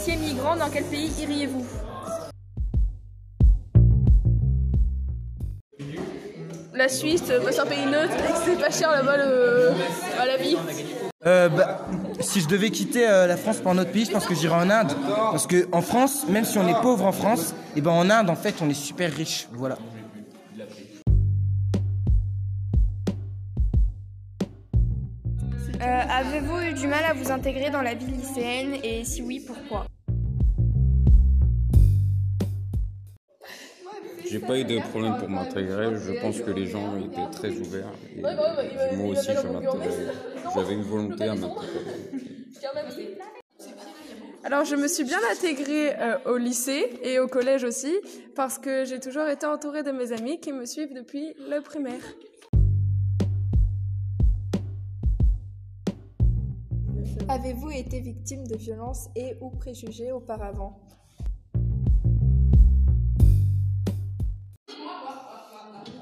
étiez migrant, dans quel pays iriez-vous? La Suisse, c'est un pays neutre et que c'est pas cher là-bas le... à la vie. Euh, bah, si je devais quitter euh, la France pour un autre pays, je pense que j'irais en Inde. Parce que en France, même si on est pauvre en France, et ben en Inde, en fait, on est super riche. Voilà. Euh, Avez-vous eu du mal à vous intégrer dans la vie lycéenne? Et si oui, pourquoi? J'ai pas eu de problème pour m'intégrer. Je pense que les gens étaient très ouverts. Et moi aussi, je m'intégrais. J'avais une volonté à m'intégrer. Alors je me suis bien intégrée euh, au lycée et au collège aussi parce que j'ai toujours été entourée de mes amis qui me suivent depuis le primaire. Avez-vous été victime de violences et ou préjugés auparavant?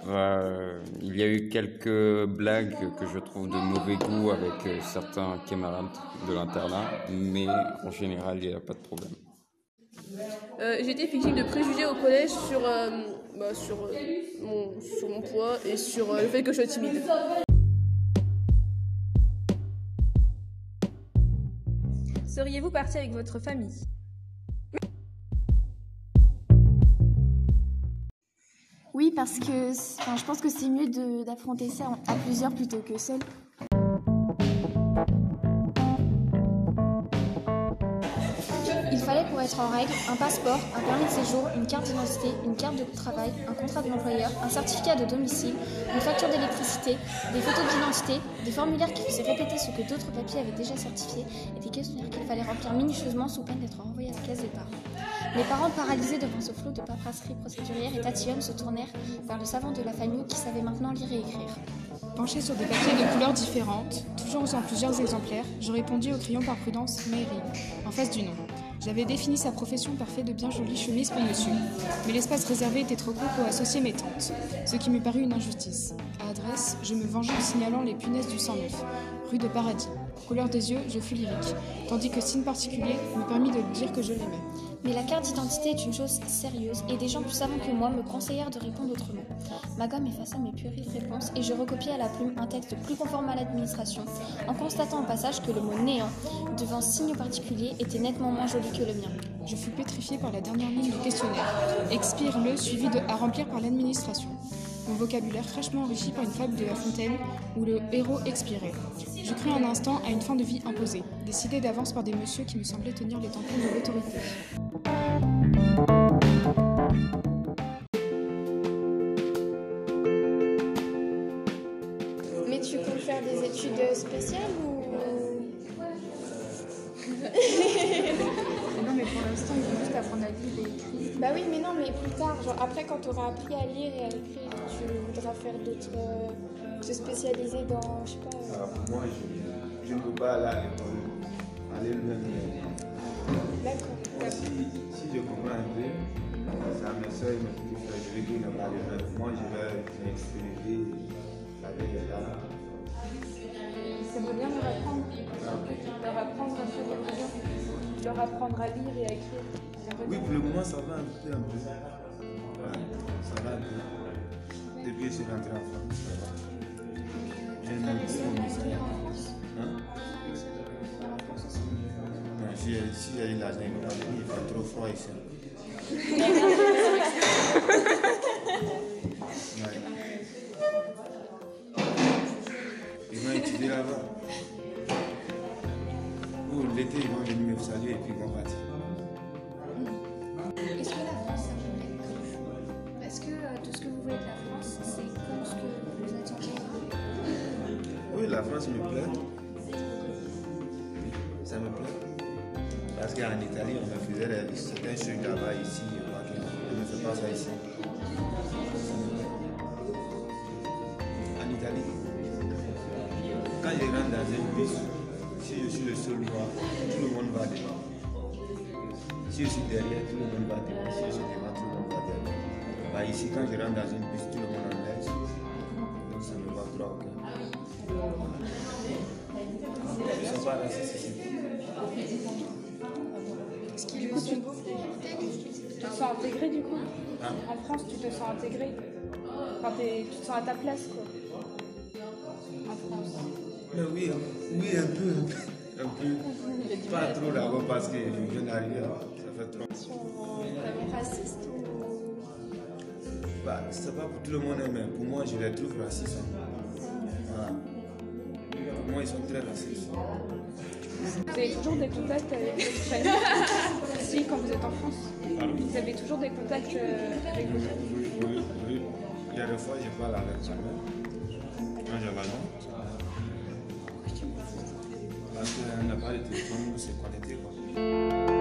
Euh, il y a eu quelques blagues que je trouve de mauvais goût avec euh, certains camarades de l'internat, mais en général, il n'y a pas de problème. Euh, j'ai été victime de préjugés au collège sur, euh, bah, sur, euh, mon, sur mon poids et sur euh, le fait que je sois timide. Seriez-vous parti avec votre famille? Oui, parce que enfin, je pense que c'est mieux d'affronter ça à plusieurs plutôt que seul. Il fallait pour être en règle un passeport, un permis de séjour, une carte d'identité, une carte de travail, un contrat de l'employeur, un certificat de domicile, une facture d'électricité, des photos d'identité, des formulaires qui faisaient répéter ce que d'autres papiers avaient déjà certifié et des questionnaires qu'il fallait remplir minutieusement sous peine d'être renvoyés à la case départ. Mes parents, paralysés devant ce flot de paperasserie procédurière et tatillonnes, se tournèrent vers le savant de la famille qui savait maintenant lire et écrire. Penché sur des papiers de couleurs différentes, toujours en plusieurs exemplaires, je répondis au crayon par prudence Mary, en face du nom. J'avais défini sa profession par fait de bien jolies chemises pour monsieur, mais l'espace réservé était trop court pour associer mes tantes, ce qui me parut une injustice. À adresse, je me vengeai en signalant les punaises du 109, rue de Paradis. Couleur des yeux, je fus lyrique, tandis que signe particulier me permit de dire que je l'aimais. Mais la carte d'identité est une chose sérieuse et des gens plus savants que moi me conseillèrent de répondre autrement. Ma gomme effaça mes puériles réponses et je recopiai à la plume un texte plus conforme à l'administration, en constatant au passage que le mot néant, devant signe particulier, était nettement moins joli que le mien. Je fus pétrifié par la dernière ligne du questionnaire. Expire-le, suivi de à remplir par l'administration. Mon vocabulaire fraîchement enrichi par une fable de La Fontaine où le héros expirait. Je crus un instant à une fin de vie imposée, décidée d'avance par des messieurs qui me semblaient tenir les tampons de l'autorité. L'instant, il faut juste apprendre à lire et écrire. Bah oui, mais non, mais plus tard, genre après quand tu auras appris à lire et à écrire, tu voudras faire d'autres. euh, se spécialiser dans, je sais pas. euh, Alors, moi, je, je ne peux pas aller à l'école, aller le même. D'accord. Si, si je comprends un peu, ça me sert, me dit que je vais dire pas. Moi, je vais m'expérimenter avec les veut bien leur apprendre. Leur apprendre. Leur apprendre à lire et à écrire. Oui, pour le moment, ça va un peu, un peu. Ça va un peu. Depuis que je suis rentré en France, ça va. J'ai même en France. Si, j'ai eu l'argent, il fait trop froid ici. Ouais. Ils étudier là-bas. L'été, ils vont venir me saluer et puis ils vont partir. Est-ce que la France, ça vous plaît Est-ce que euh, tout ce que vous voulez de la France, c'est comme ce que vous attendiez Oui, la France me plaît. Ça me plaît. Parce qu'en Italie, on me faisait des- certains trucs là-bas, ici, moi, on ne fait pas ça ici. En Italie, quand je rentre dans un bus, si je suis noir, tout le monde va devant. Si je suis derrière, tout le monde va devant. Si je suis devant, tout le monde va derrière. Bah, ici, quand je rentre dans un bus, tout le monde en laisse. Donc ça me va trop au cœur. Ils sont pas racistes ici. Est-ce qu'il y sens intégré du coup Hein En France, tu te sens intégré Enfin, tu te sens à ta place, quoi. En France. Mais oui, hein. oui, un peu, un peu. Un peu. Pas trop d'abord parce que je viens d'arriver, hein. ça fait trop. Vraiment raciste ou. Bah, c'est pas pour tout le monde, hein, mais pour moi, je les trouve racistes. hein. Voilà. Pour moi, ils sont très racistes. Vous avez toujours des contacts avec votre famille Si, quand vous êtes en France. Vous avez toujours des contacts euh, avec vos familles Oui, oui. Il y a des fois, je parle avec ma mère. Quand j'ai. Parce qu'elle n'a pas de téléphone, on s'est connecté. Quoi.